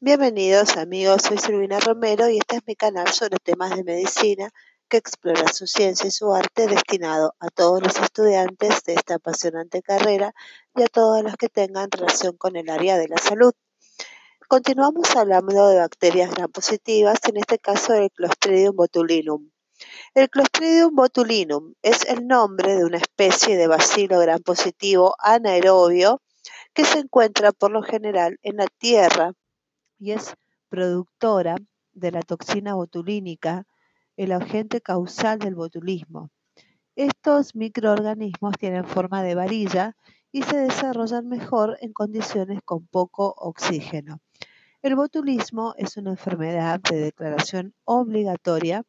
Bienvenidos amigos, soy Silvina Romero y este es mi canal sobre temas de medicina que explora su ciencia y su arte destinado a todos los estudiantes de esta apasionante carrera y a todos los que tengan relación con el área de la salud. Continuamos hablando de bacterias gram positivas, en este caso del Clostridium botulinum. El Clostridium botulinum es el nombre de una especie de bacilo gram positivo anaerobio que se encuentra por lo general en la tierra y es productora de la toxina botulínica, el agente causal del botulismo. Estos microorganismos tienen forma de varilla y se desarrollan mejor en condiciones con poco oxígeno. El botulismo es una enfermedad de declaración obligatoria,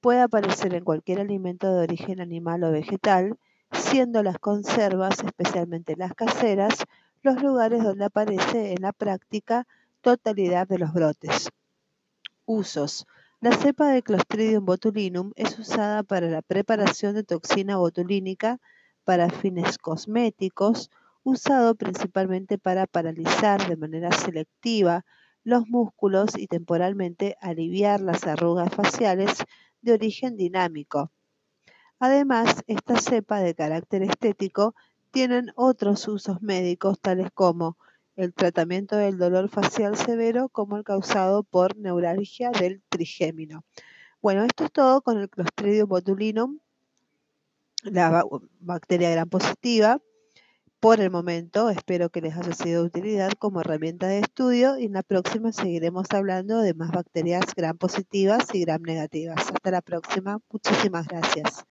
puede aparecer en cualquier alimento de origen animal o vegetal, siendo las conservas, especialmente las caseras, los lugares donde aparece en la práctica totalidad de los brotes. Usos. La cepa de Clostridium botulinum es usada para la preparación de toxina botulínica para fines cosméticos, usado principalmente para paralizar de manera selectiva los músculos y temporalmente aliviar las arrugas faciales de origen dinámico. Además, esta cepa de carácter estético tienen otros usos médicos tales como el tratamiento del dolor facial severo como el causado por neuralgia del trigémino. Bueno, esto es todo con el Clostridium botulinum, la bacteria gran positiva. Por el momento, espero que les haya sido de utilidad como herramienta de estudio y en la próxima seguiremos hablando de más bacterias gran positivas y gram negativas. Hasta la próxima. Muchísimas gracias.